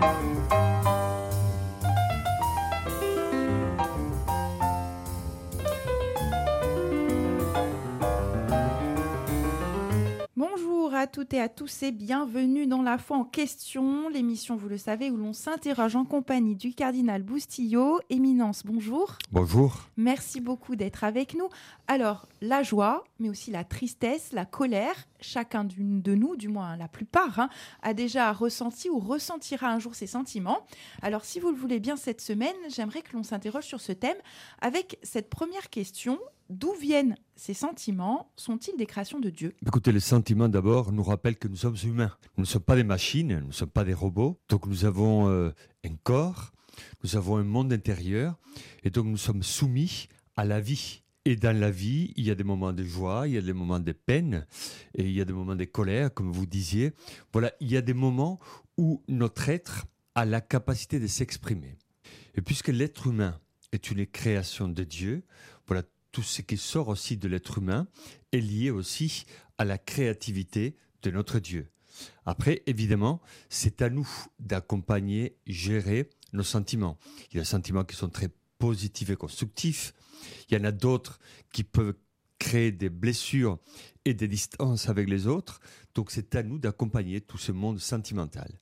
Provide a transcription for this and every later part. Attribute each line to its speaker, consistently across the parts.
Speaker 1: Bonjour à toutes et à tous et bienvenue dans La foi en question, l'émission, vous le savez, où l'on s'interroge en compagnie du cardinal Boustillot. Éminence, bonjour.
Speaker 2: Bonjour.
Speaker 1: Merci beaucoup d'être avec nous. Alors, la joie, mais aussi la tristesse, la colère, chacun d'une de nous, du moins la plupart, hein, a déjà ressenti ou ressentira un jour ces sentiments. Alors, si vous le voulez bien cette semaine, j'aimerais que l'on s'interroge sur ce thème avec cette première question. D'où viennent ces sentiments? Sont-ils des créations de Dieu?
Speaker 2: Écoutez, les sentiments d'abord nous rappellent que nous sommes humains. Nous ne sommes pas des machines, nous ne sommes pas des robots. Donc nous avons euh, un corps, nous avons un monde intérieur, et donc nous sommes soumis à la vie. Et dans la vie, il y a des moments de joie, il y a des moments de peine, et il y a des moments de colère, comme vous disiez. Voilà, il y a des moments où notre être a la capacité de s'exprimer. Et puisque l'être humain est une création de Dieu, voilà, tout ce qui sort aussi de l'être humain est lié aussi à la créativité de notre Dieu. Après, évidemment, c'est à nous d'accompagner, gérer nos sentiments. Il y a des sentiments qui sont très positifs et constructifs. Il y en a d'autres qui peuvent créer des blessures et des distances avec les autres. Donc c'est à nous d'accompagner tout ce monde sentimental.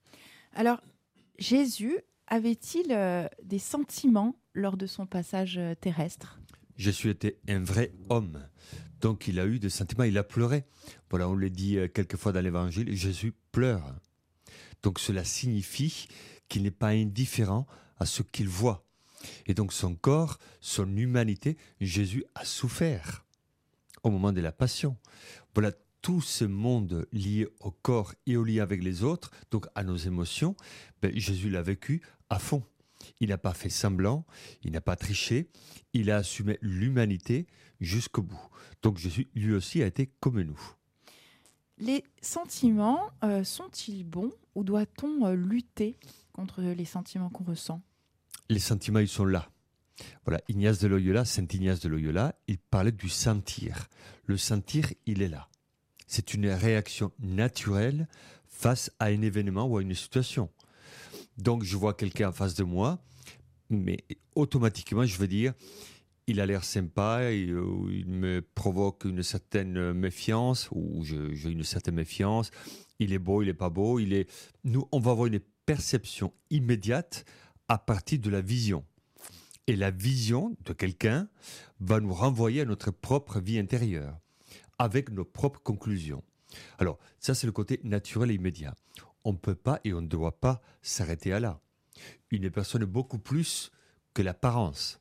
Speaker 1: Alors, Jésus avait-il euh, des sentiments lors de son passage euh, terrestre
Speaker 2: Jésus était un vrai homme. Donc il a eu des sentiments, il a pleuré. Voilà, on le dit euh, quelquefois dans l'évangile, Jésus pleure. Donc cela signifie qu'il n'est pas indifférent à ce qu'il voit. Et donc son corps, son humanité, Jésus a souffert au moment de la passion. Voilà tout ce monde lié au corps et au lien avec les autres, donc à nos émotions, ben, Jésus l'a vécu à fond. Il n'a pas fait semblant, il n'a pas triché, il a assumé l'humanité jusqu'au bout. Donc Jésus, lui aussi, a été comme nous.
Speaker 1: Les sentiments euh, sont-ils bons ou doit-on euh, lutter contre les sentiments qu'on ressent?
Speaker 2: Les sentiments, ils sont là. Voilà, Ignace de Loyola, Saint Ignace de Loyola, il parlait du sentir. Le sentir, il est là. C'est une réaction naturelle face à un événement ou à une situation. Donc je vois quelqu'un en face de moi, mais automatiquement je vais dire, il a l'air sympa, il, euh, il, me provoque une certaine méfiance, ou j'ai une certaine méfiance, il est beau, il est pas beau, il est... Nous, on va avoir une perception immédiate à partir de la vision. Et la vision de quelqu'un va nous renvoyer à notre propre vie intérieure, avec nos propres conclusions. Alors, ça c'est le côté naturel et immédiat on ne peut pas et on ne doit pas s'arrêter à là. Une personne beaucoup plus que l'apparence.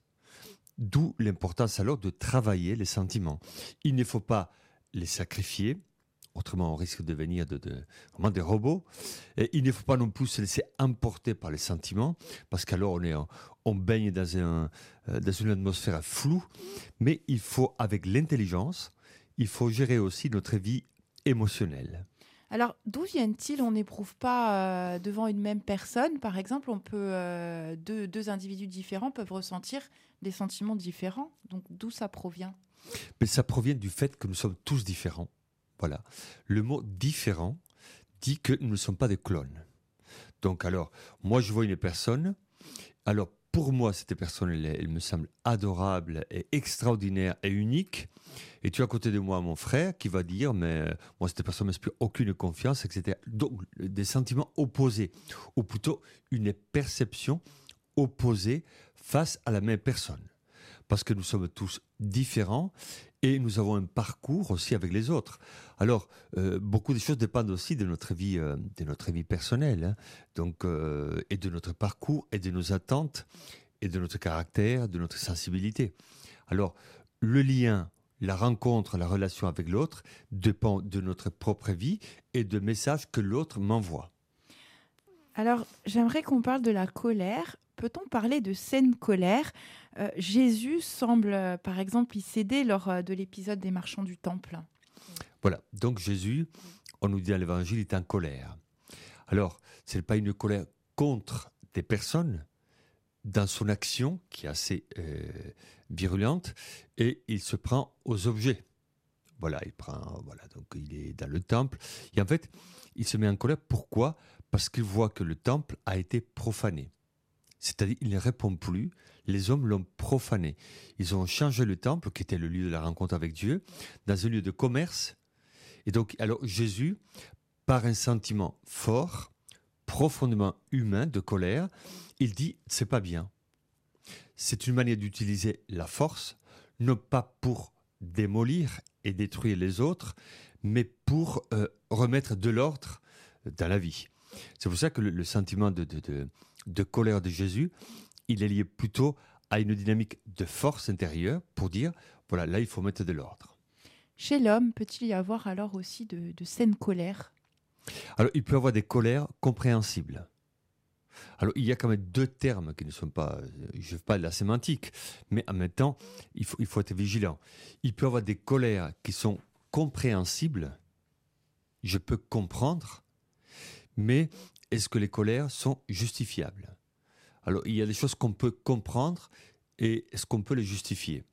Speaker 2: D'où l'importance alors de travailler les sentiments. Il ne faut pas les sacrifier, autrement on risque de devenir de, vraiment des robots. Il ne faut pas non plus se laisser emporter par les sentiments, parce qu'alors on, on baigne dans, euh, dans une atmosphère floue. Mais il faut, avec l'intelligence, il faut gérer aussi notre vie émotionnelle.
Speaker 1: Alors, d'où viennent-ils On n'éprouve pas euh, devant une même personne. Par exemple, on peut euh, deux, individus différents peuvent ressentir des sentiments différents. Donc, d'où ça provient
Speaker 2: Mais ça provient du fait que nous sommes tous différents. Voilà. Le mot différent dit que nous ne sommes pas des clones. Donc, alors, moi, je vois une personne. Alors, pour moi, cette personne, elle, me semble adorable et extraordinaire et unique. Et tu as à côté de moi mon frère qui va dire, mais euh, moi, cette personne ne m'inspire aucune confiance, etc. Donc, des sentiments opposés, ou plutôt une perception opposée face à la même personne. Parce que nous sommes tous différents et nous avons un parcours aussi avec les autres. Alors, euh, beaucoup de choses dépendent aussi de notre vie, euh, de notre vie personnelle, hein. donc euh, et de notre parcours et de nos attentes et de notre caractère, de notre sensibilité. Alors, le lien, la rencontre, la relation avec l'autre dépend de notre propre vie et de messages que l'autre m'envoie.
Speaker 1: Alors, j'aimerais qu'on parle de la colère. Peut-on parler de saine colère? Euh, Jésus semble, euh, par exemple, y céder lors euh, de l'épisode des marchands du temple.
Speaker 2: Voilà, donc Jésus, on nous dit dans l'évangile, est en colère. Alors, ce n'est pas une colère contre des personnes, dans son action, qui est assez virulente, et il se prend aux objets. Voilà, il prend, voilà, donc il est dans le temple, et en fait, il se met en colère. Pourquoi? Parce qu'il voit que le temple a été profané. C'est-à-dire, il ne répond plus. Les hommes l'ont profané. Ils ont changé le temple, qui était le lieu de la rencontre avec Dieu, dans un lieu de commerce. Et donc, alors Jésus, par un sentiment fort, profondément humain, de colère, il dit c'est pas bien. C'est une manière d'utiliser la force, non pas pour démolir et détruire les autres, mais pour euh, remettre de l'ordre dans la vie. C'est pour ça que le, sentiment de, de, colère de Jésus, il est lié plutôt à une dynamique de force intérieure pour dire, voilà, là, il faut mettre de l'ordre.
Speaker 1: Chez l'homme, peut-il y avoir alors aussi de, de saines colères?
Speaker 2: Alors, il peut y avoir des colères compréhensibles. Alors, il y a quand même deux termes qui ne sont pas, je ne veux pas de la sémantique, mais en même temps, il faut, il faut être vigilant. Il peut y avoir des colères qui sont compréhensibles, je peux comprendre, mais est-ce que les colères sont justifiables? Alors, il y a des choses qu'on peut comprendre et est-ce qu'on peut les justifier?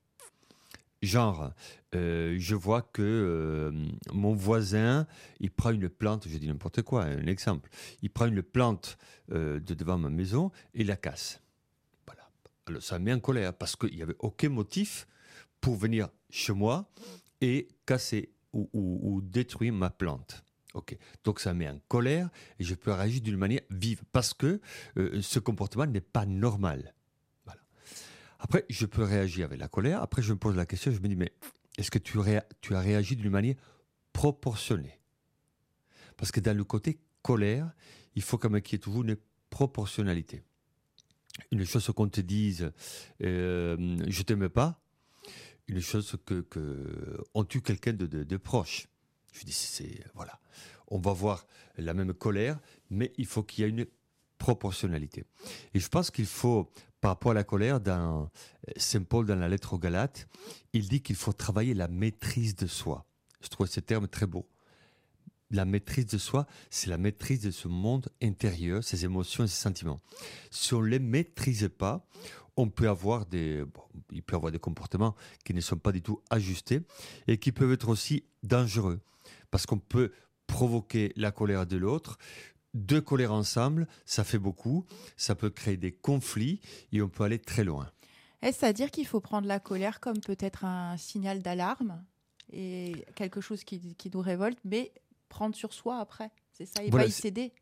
Speaker 2: Genre, euh, je vois que euh, mon voisin, il prend une plante, je dis n'importe quoi, un exemple, il prend une plante euh, de devant ma maison et la casse. Voilà. Alors ça me met en colère parce qu'il n'y avait aucun motif pour venir chez moi et casser ou, détruire ma plante. Ok, donc ça met en colère et je peux réagir d'une manière vive parce que ce comportement n'est pas normal. Après, je peux réagir avec la colère. Après, je me pose la question, je me dis, mais est-ce que tu, as réagi d'une manière proportionnée? Parce que dans le côté colère, il faut quand même qu'il y ait toujours une proportionnalité. Une chose qu'on te dise, euh, je t'aime pas, une chose que, on tue quelqu'un de, proche. Je dis, c'est voilà, on va voir la même colère, mais il faut qu'il y ait une proportionnalité. Et je pense qu'il faut par rapport à la colère, dans euh, Saint Paul, dans la lettre aux Galates, il dit qu'il faut travailler la maîtrise de soi. Je trouve ce terme très beau. La maîtrise de soi, c'est la maîtrise de ce monde intérieur, ses émotions et ses sentiments. Si on ne les maîtrise pas, on peut avoir des, il peut avoir des comportements qui ne sont pas du tout ajustés et qui peuvent être aussi dangereux. Parce qu'on peut provoquer la colère de l'autre, deux colères ensemble, ça fait beaucoup, ça peut créer des conflits et on peut aller très loin.
Speaker 1: Est-ce à dire qu'il faut prendre la colère comme peut-être un signal d'alarme et quelque chose qui, nous révolte, mais prendre sur soi après C'est ça, et pas y céder?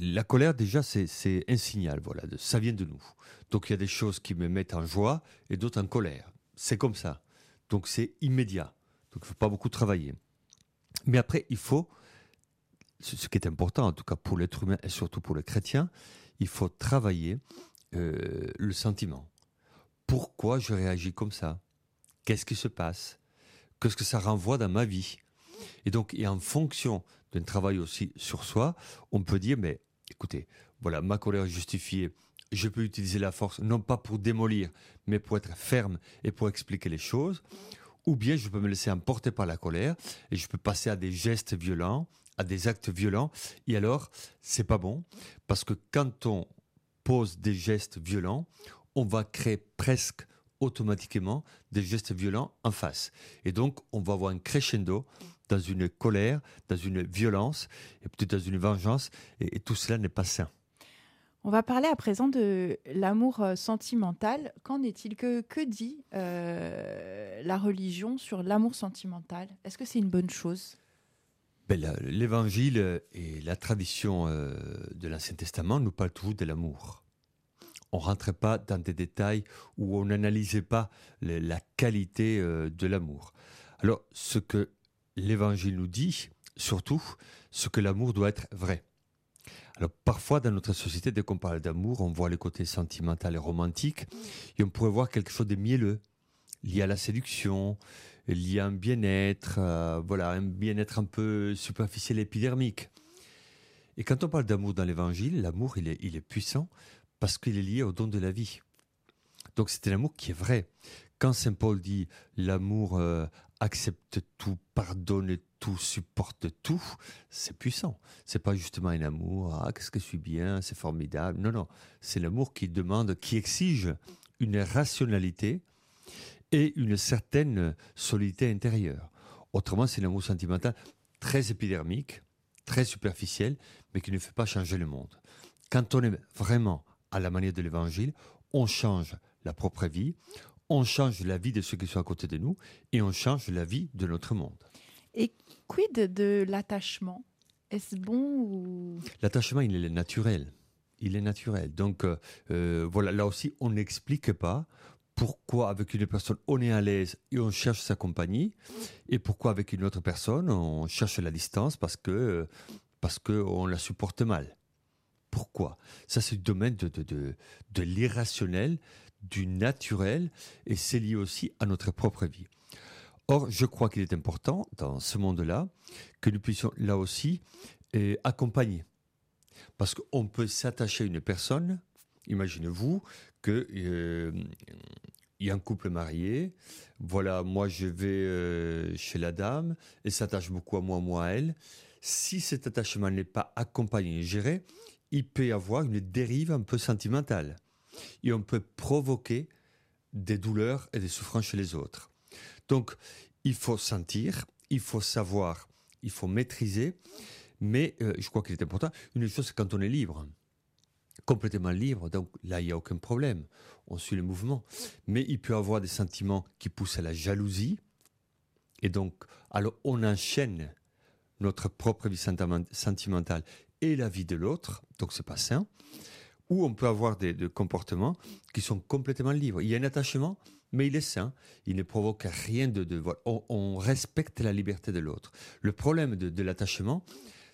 Speaker 2: La colère, déjà, c'est un signal, voilà, de, ça vient de nous. Donc il y a des choses qui me mettent en joie et d'autres en colère. C'est comme ça. Donc c'est immédiat. Donc il ne faut pas beaucoup travailler. Mais après, il faut ce qui est important, en tout cas pour l'être humain et surtout pour le chrétien, il faut travailler euh, le sentiment. Pourquoi je réagis comme ça? Qu'est-ce qui se passe? Qu'est-ce que ça renvoie dans ma vie? Et donc, et en fonction d'un travail aussi sur soi, on peut dire, mais écoutez, voilà, ma colère est justifiée, je peux utiliser la force, non pas pour démolir, mais pour être ferme et pour expliquer les choses. Ou bien je peux me laisser emporter par la colère et je peux passer à des gestes violents, à des actes violents. Et alors, c'est pas bon, parce que quand on pose des gestes violents, on va créer presque automatiquement des gestes violents en face. Et donc, on va avoir un crescendo dans une colère, dans une violence, et peut-être dans une vengeance, et, tout cela n'est pas sain.
Speaker 1: On va parler à présent de l'amour euh, sentimental. Qu'en est-il que, que dit euh, la religion sur l'amour sentimental? Est-ce que c'est une bonne chose?
Speaker 2: Ben, l'évangile et la tradition euh, de l'Ancien Testament nous parlent toujours de l'amour. On ne rentrait pas dans des détails où on n'analysait pas la qualité de l'amour. Alors, ce que l'évangile nous dit, surtout, ce que l'amour doit être vrai. Alors parfois dans notre société, dès qu'on parle d'amour, on voit les côtés sentimental et romantique, et on pourrait voir quelque chose de mielleux, lié à la séduction, y a un bien-être, euh, voilà, un bien-être un peu superficiel épidermique. Et quand on parle d'amour dans l'évangile, l'amour, il est, il est puissant parce qu'il est lié au don de la vie. Donc c'est un amour qui est vrai. Quand Saint Paul dit l'amour euh, accepte tout, pardonne tout, supporte tout, c'est puissant. C'est pas justement un amour, ah, qu'est-ce que je suis bien, c'est formidable. Non, non. C'est l'amour qui demande, qui exige une rationalité et une certaine solidité intérieure. Autrement, c'est l'amour sentimental très épidermique, très superficiel, mais qui ne fait pas changer le monde. Quand on est vraiment à la manière de l'évangile, on change la propre vie, on change la vie de ceux qui sont à côté de nous et on change la vie de notre monde.
Speaker 1: Et quid de l'attachement? Est-ce bon ou...
Speaker 2: L'attachement, il est naturel. Il est naturel. Donc euh, euh, voilà, là aussi, on n'explique pas pourquoi avec une personne on est à l'aise et on cherche sa compagnie et pourquoi avec une autre personne on cherche la distance parce que parce que on la supporte mal. Pourquoi? Ça c'est le domaine de, de, de, de l'irrationnel, du naturel et c'est lié aussi à notre propre vie. Or, je crois qu'il est important dans ce monde-là que nous puissions là aussi eh, accompagner. Parce qu'on peut s'attacher à une personne, imaginez-vous que euh, y a un couple marié, voilà, moi je vais euh, chez la dame, elle s'attache beaucoup à moi, moi à elle. Si cet attachement n'est pas accompagné et géré, il peut y avoir une dérive un peu sentimentale. Et on peut provoquer des douleurs et des souffrances chez les autres. Donc, il faut sentir, il faut savoir, il faut maîtriser, mais euh, je crois qu'il est important. Une chose, c'est quand on est libre complètement libre, donc là, il n'y a aucun problème. On suit le mouvement. Mais il peut avoir des sentiments qui poussent à la jalousie. Et donc, alors on enchaîne notre propre vie sentimentale et la vie de l'autre, donc c'est pas sain. Ou on peut avoir des, comportements qui sont complètement libres. Il y a un attachement, mais il est sain. Il ne provoque rien de... de on, respecte la liberté de l'autre. Le problème de, de l'attachement,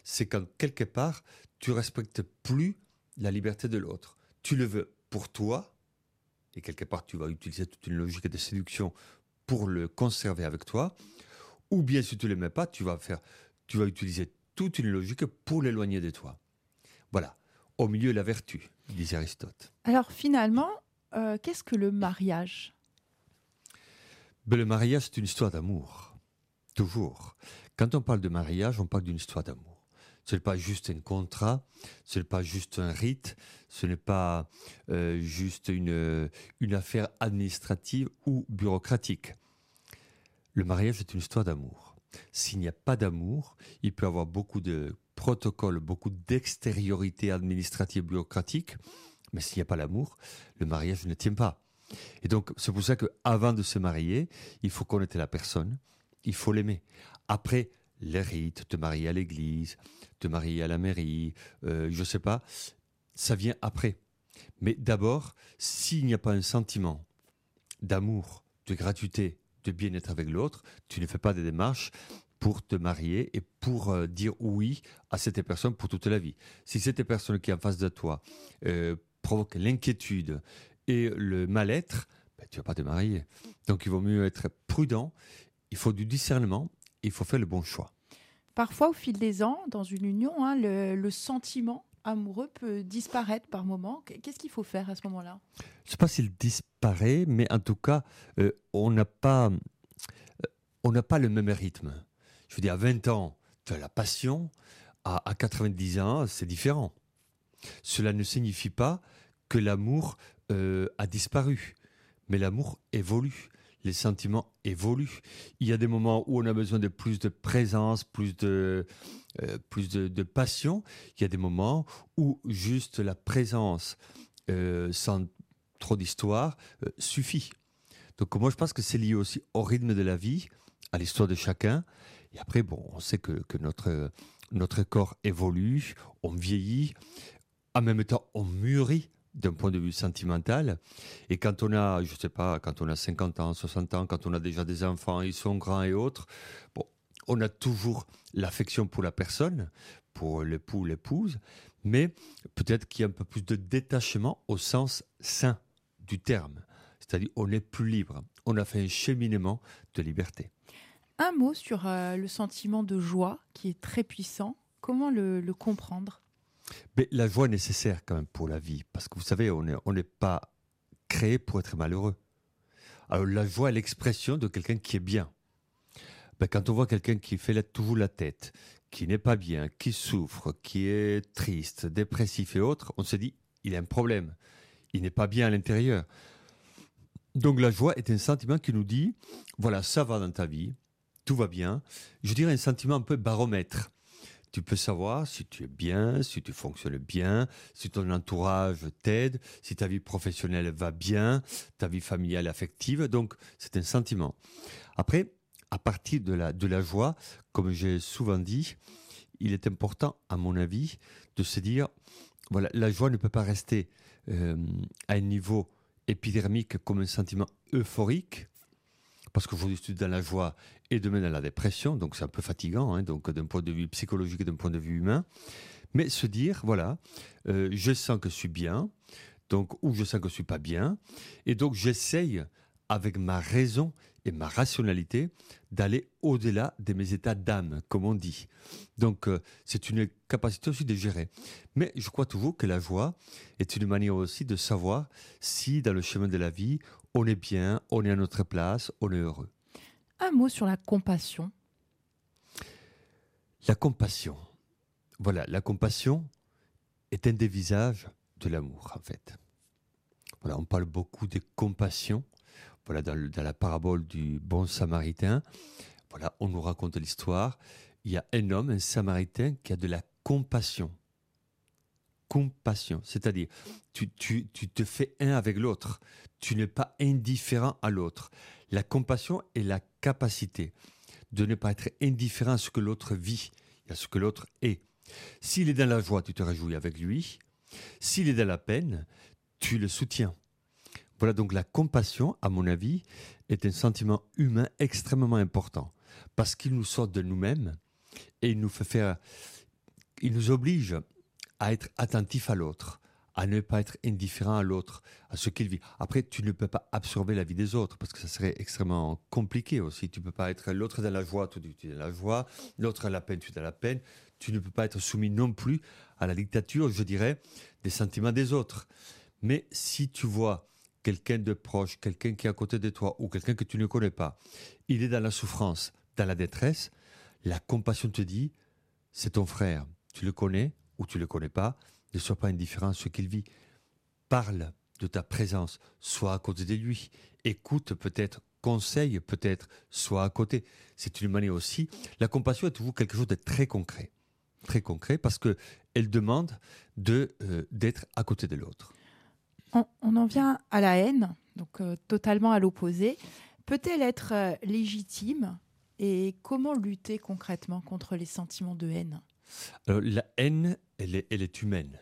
Speaker 2: c'est quand quelque part, tu respectes plus la liberté de l'autre. Tu le veux pour toi, et quelque part tu vas utiliser toute une logique de séduction pour le conserver avec toi, ou bien si tu ne l'aimais pas, tu vas faire, tu vas utiliser toute une logique pour l'éloigner de toi. Voilà, au milieu la vertu, disait Aristote.
Speaker 1: Alors finalement, euh, qu'est-ce que le mariage?
Speaker 2: Ben, Le mariage, c'est une histoire d'amour, toujours. Quand on parle de mariage, on parle d'une histoire d'amour. Ce n'est pas juste un contrat, ce n'est pas juste un rite, ce n'est pas euh, juste une, une affaire administrative ou bureaucratique. Le mariage est une histoire d'amour. S'il n'y a pas d'amour, il peut y avoir beaucoup de beaucoup d'extériorité administrative bureaucratique, mais s'il n'y a pas l'amour, le mariage ne tient pas. Et donc, c'est pour ça qu'avant de se marier, il faut connaître la personne, il faut l'aimer. Après, les rites, te marier à l'église, te marier à la mairie, euh, je ne sais pas, ça vient après. Mais d'abord, s'il n'y a pas un sentiment d'amour, de gratuité, de bien-être avec l'autre, tu ne fais pas des démarches pour te marier et pour euh, dire oui à cette personne pour toute la vie. Si cette personne qui est en face de toi euh, provoque l'inquiétude et le mal-être, ben, tu vas pas te marier. Donc il vaut mieux être prudent, il faut du discernement, il faut faire le bon choix.
Speaker 1: Parfois, au fil des ans, dans une union, hein, le, sentiment amoureux peut disparaître par moment. Qu'est-ce qu'il faut faire à ce moment-là?
Speaker 2: Je ne sais pas s'il disparaît, mais en tout cas, euh, on n'a pas, euh, on n'a pas le même rythme. Je veux dire, à 20 ans, tu as la passion. À, 90 ans, c'est différent. Cela ne signifie pas que l'amour euh, a disparu, mais l'amour évolue les sentiments évoluent. Il y a des moments où on a besoin de plus de présence, plus de, euh, plus de, passion. Il y a des moments où juste la présence euh, sans trop d'histoire suffit. Donc moi je pense que c'est lié aussi au rythme de la vie, à l'histoire de chacun. Et après, bon, on sait que, notre, corps évolue, on vieillit, en même temps on mûrit d'un point de vue sentimental. Et quand on a, je sais pas, quand on a 50 ans, 60 ans, quand on a déjà des enfants, ils sont grands et autres, bon, on a toujours l'affection pour la personne, pour l'époux, l'épouse, mais peut-être qu'il y a un peu plus de détachement au sens sain du terme. C'est-à-dire, on est plus libre. On a fait un cheminement de liberté.
Speaker 1: Un mot sur euh, le sentiment de joie qui est très puissant. Comment le comprendre?
Speaker 2: Mais la joie est nécessaire quand même pour la vie, parce que vous savez, on n'est pas créé pour être malheureux. La joie est l'expression de quelqu'un qui est bien. Ben, quand on voit quelqu'un qui fait toujours la tête, qui n'est pas bien, qui souffre, qui est triste, dépressif et autres, on se dit, il a un problème. Il n'est pas bien à l'intérieur. Donc la joie est un sentiment qui nous dit, voilà, ça va dans ta vie, tout va bien. Je dirais un sentiment un peu baromètre Tu peux savoir si tu es bien, si tu fonctionnes bien, si ton entourage t'aide, si ta vie professionnelle va bien, ta vie familiale affective. Donc, c'est un sentiment. Après, à partir de la, joie, comme j'ai souvent dit, il est important, à mon avis, de se dire, voilà, la joie ne peut pas rester euh, à un niveau épidermique comme un sentiment euphorique, parce qu'aujourd'hui je suis dans la joie et demain dans la dépression, donc c'est un peu fatigant, hein, donc d'un point de vue psychologique et d'un point de vue humain. Mais se dire, voilà, euh, je sens que je suis bien, donc ou je sens que je suis pas bien, et donc j'essaye avec ma raison et ma rationalité d'aller au-delà de mes états d'âme, comme on dit. Donc euh, c'est une capacité aussi de gérer. Mais je crois toujours que la joie est une manière aussi de savoir si dans le chemin de la vie, on est bien, on est à notre place, on est heureux.
Speaker 1: Un mot sur la compassion.
Speaker 2: La compassion. Voilà, la compassion est un des visages de l'amour, en fait. Voilà, on parle beaucoup de compassion. Voilà, dans, dans la parabole du bon samaritain, voilà, on nous raconte l'histoire. Il y a un homme, un samaritain, qui a de la compassion. Compassion, c'est-à-dire, tu, tu, tu te fais un avec l'autre. Tu n'es pas indifférent à l'autre. La compassion est la capacité de ne pas être indifférent à ce que l'autre vit, à ce que l'autre est. S'il est dans la joie, tu te réjouis avec lui. S'il est dans la peine, tu le soutiens. Voilà donc la compassion, à mon avis, est un sentiment humain extrêmement important parce qu'il nous sort de nous-mêmes et il nous fait faire, il nous oblige à être attentif à l'autre, à ne pas être indifférent à l'autre, à ce qu'il vit. Après, tu ne peux pas absorber la vie des autres parce que ça serait extrêmement compliqué aussi. Tu ne peux pas être l'autre dans la joie, toi tu es dans la joie, l'autre à la peine, tu es dans la peine. Tu ne peux pas être soumis non plus à la dictature, je dirais, des sentiments des autres. Mais si tu vois quelqu'un de proche, quelqu'un qui est à côté de toi ou quelqu'un que tu ne connais pas, il est dans la souffrance, dans la détresse, la compassion te dit, c'est ton frère, tu le connais ou tu le connais pas, ne sois pas indifférent à ce qu'il vit. Parle de ta présence, sois à côté de lui. Écoute peut-être, conseille peut-être, sois à côté. C'est une manière aussi. La compassion est toujours quelque chose de très concret. Très concret parce que elle demande de, euh, d'être à côté de l'autre.
Speaker 1: On, en vient à la haine, donc euh, totalement à l'opposé. Peut-elle être euh, légitime et comment lutter concrètement contre les sentiments de haine?
Speaker 2: La haine, elle est, humaine.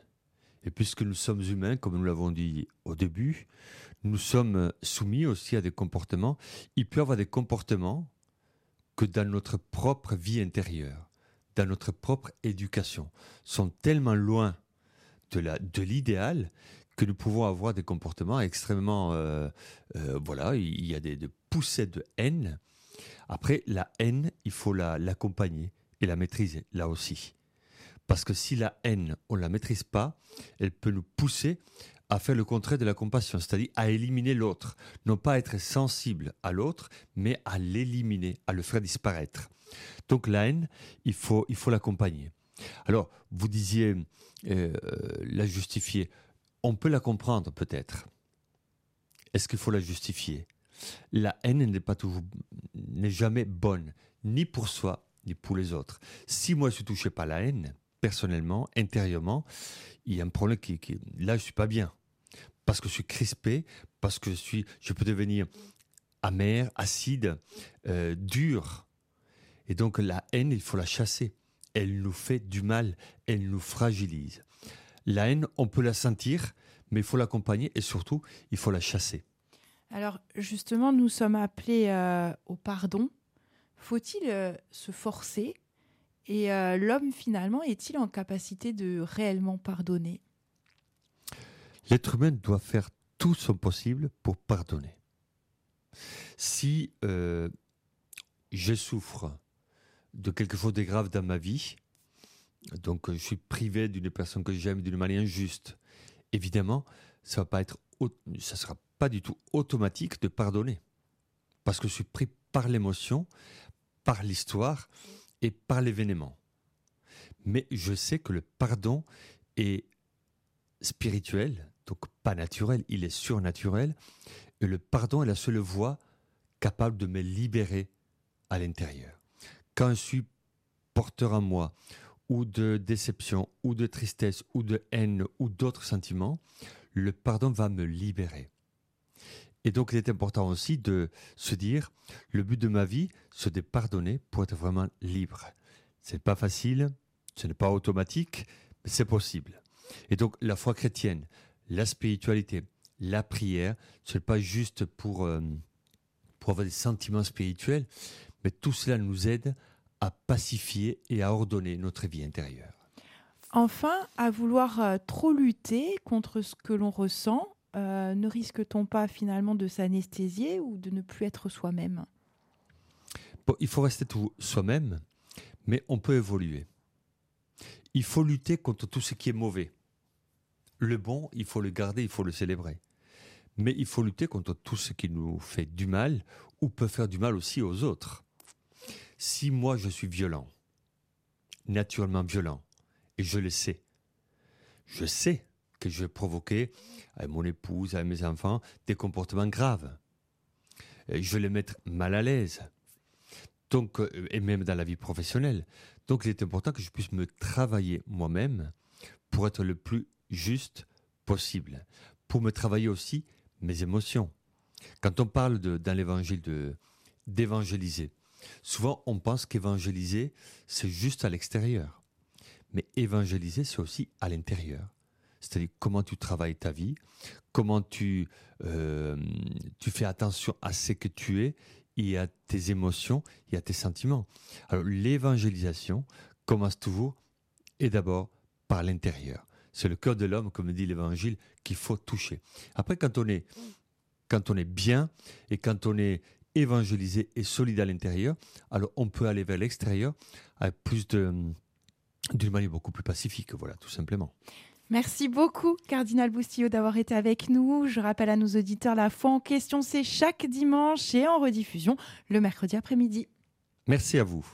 Speaker 2: Et puisque nous sommes humains, comme nous l'avons dit au début, nous sommes soumis aussi à des comportements. Il peut y avoir des comportements que dans notre propre vie intérieure, dans notre propre éducation, sont tellement loin de l'idéal que nous pouvons avoir des comportements extrêmement... Euh, euh, voilà, il y a des, poussées de haine. Après, la haine, il faut l'accompagner et la maîtriser, là aussi. Parce que si la haine, on ne la maîtrise pas, elle peut nous pousser à faire le contraire de la compassion, c'est-à-dire à éliminer l'autre. Non pas être sensible à l'autre, mais à l'éliminer, à le faire disparaître. Donc la haine, il faut il faut l'accompagner. Alors, vous disiez euh, la justifier. On peut la comprendre peut-être. Est-ce qu'il faut la justifier? La haine n'est pas toujours, n'est jamais bonne, ni pour soi, ni pour les autres. Si moi je suis touché par la haine, personnellement, intérieurement, il y a un problème qui, qui là, je suis pas bien. Parce que je suis crispé, parce que je suis, je peux devenir amer, acide, euh, dur. Et donc, la haine, il faut la chasser. Elle nous fait du mal, elle nous fragilise. La haine, on peut la sentir, mais il faut l'accompagner et surtout, il faut la chasser.
Speaker 1: Alors, justement, nous sommes appelés euh, au pardon. Faut-il euh, se forcer et euh, l'homme, finalement, est-il en capacité de réellement pardonner?
Speaker 2: L'être humain doit faire tout son possible pour pardonner. Si euh, je souffre de quelque chose de grave dans ma vie, donc je suis privé d'une personne que j'aime d'une manière injuste, évidemment, ça ça sera pas du tout automatique de pardonner, parce que je suis pris par l'émotion, par l'histoire, et par l'événement. Mais je sais que le pardon est spirituel, donc pas naturel, il est surnaturel, et le pardon est la seule voie capable de me libérer à l'intérieur. Quand je suis porteur en moi, ou de déception, ou de tristesse, ou de haine, ou d'autres sentiments, le pardon va me libérer. Et donc, il est important aussi de se dire, le but de ma vie, c'est de pardonner pour être vraiment libre. Ce n'est pas facile, ce n'est pas automatique, mais c'est possible. Et donc, la foi chrétienne, la spiritualité, la prière, ce n'est pas juste pour, euh, pour avoir des sentiments spirituels, mais tout cela nous aide à pacifier et à ordonner notre vie intérieure.
Speaker 1: Enfin, à vouloir euh, trop lutter contre ce que l'on ressent, euh, ne risque-t-on pas finalement de s'anesthésier ou de ne plus être soi-même?
Speaker 2: Il faut rester tout soi-même, mais on peut évoluer. Il faut lutter contre tout ce qui est mauvais. Le bon, il faut le garder, il faut le célébrer. Mais il faut lutter contre tout ce qui nous fait du mal ou peut faire du mal aussi aux autres. Si moi je suis violent, naturellement violent, et je le sais, je sais que je provoquer à mon épouse, à mes enfants, des comportements graves. Je vais les mettre mal à l'aise. Donc, euh, et même dans la vie professionnelle. Donc, il est important que je puisse me travailler moi-même pour être le plus juste possible. Pour me travailler aussi mes émotions. Quand on parle de, dans l'évangile d'évangéliser, souvent on pense qu'évangéliser, c'est juste à l'extérieur. Mais évangéliser, c'est aussi à l'intérieur. C'est-à-dire comment tu travailles ta vie, comment tu, euh, tu fais attention à ce que tu es et à tes émotions et à tes sentiments. Alors l'évangélisation commence toujours et d'abord par l'intérieur. C'est le cœur de l'homme, comme dit l'évangile, qu'il faut toucher. Après, quand on est, quand on est bien et quand on est évangélisé et solide à l'intérieur, alors on peut aller vers l'extérieur plus d'une manière beaucoup plus pacifique, voilà, tout simplement.
Speaker 1: Merci beaucoup, Cardinal Boustillot, d'avoir été avec nous. Je rappelle à nos auditeurs, la foi en question, c'est chaque dimanche et en rediffusion le mercredi après-midi.
Speaker 2: Merci à vous.